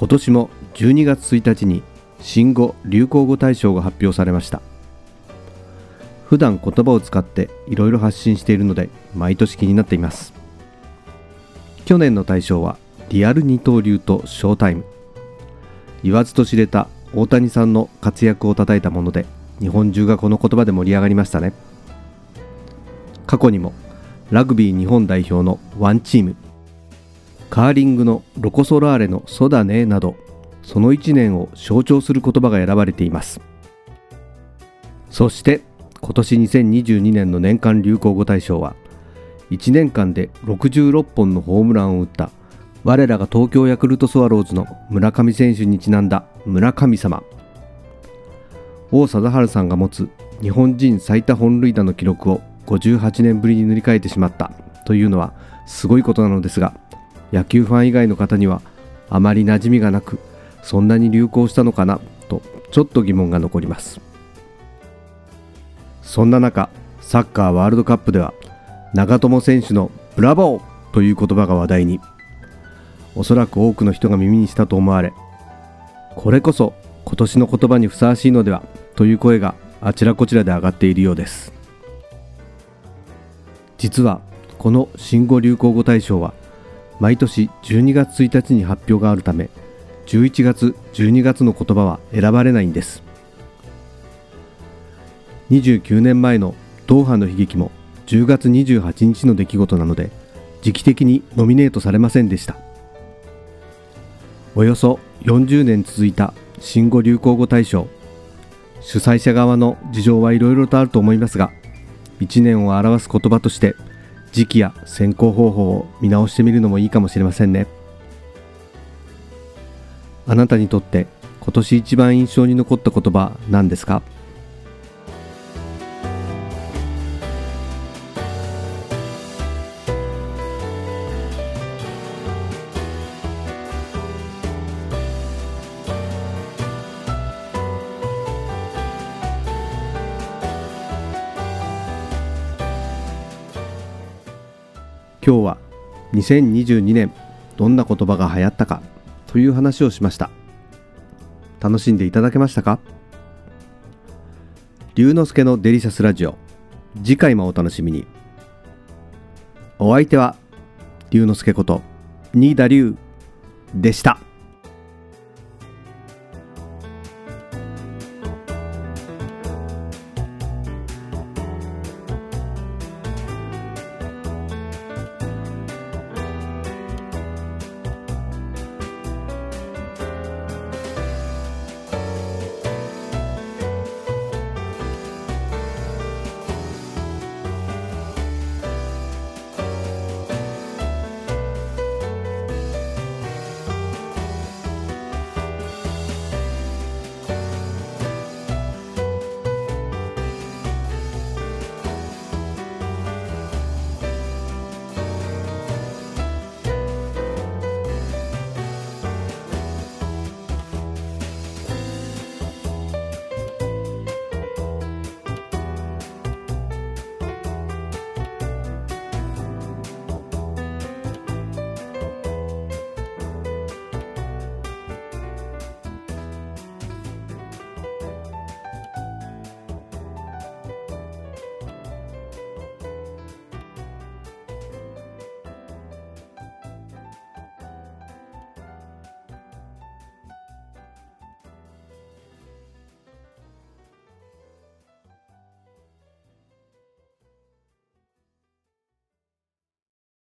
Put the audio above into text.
今年も12月1日に新語・流行語大賞が発表されました。普段言葉を使っていろいろ発信しているので毎年気になっています。去年の大賞はリアル二刀流とショータイム。言わずと知れた大谷さんの活躍をたたいたもので日本中がこの言葉で盛り上がりましたね。過去にもラグビー日本代表のワンチームカーリングのロコ・ソラーレの「ソだね」などその1年を象徴する言葉が選ばれています。そして今年2022年の年間流行語大賞は1年間で66本のホームランを打った我らが東京ヤクルトスワローズの村上選手にちなんだ村神様。王貞治さんが持つ日本人最多本塁打の記録を58年ぶりに塗り替えてしまったというのはすごいことなのですが野球ファン以外の方にはあまり馴染みがなくそんなに流行したのかなとちょっと疑問が残ります。そんな中サッカーワールドカップでは長友選手のブラボーという言葉が話題に。おそらく多くの人が耳にしたと思われこれこそ今年の言葉にふさわしいのではという声があちらこちらで上がっているようです。実はこの新語・流行語大賞は毎年12月1日に発表があるため11月12月の言葉は選ばれないんです。29年前のドーハの悲劇も10月28日の出来事なので時期的にノミネートされませんでした。およそ40年続いた新語・流行語大賞主催者側の事情はいろいろとあると思いますが1年を表す言葉として「時期や選考方法を見直してみるのもいいかもしれませんね。あなたにとって今年一番印象に残った言葉何ですか？今日は2022年どんな言葉が流行ったかという話をしました。楽しんでいただけましたか？龍之介のデリシャスラジオ次回もお楽しみに。お相手は龍之介こと新田龍でした。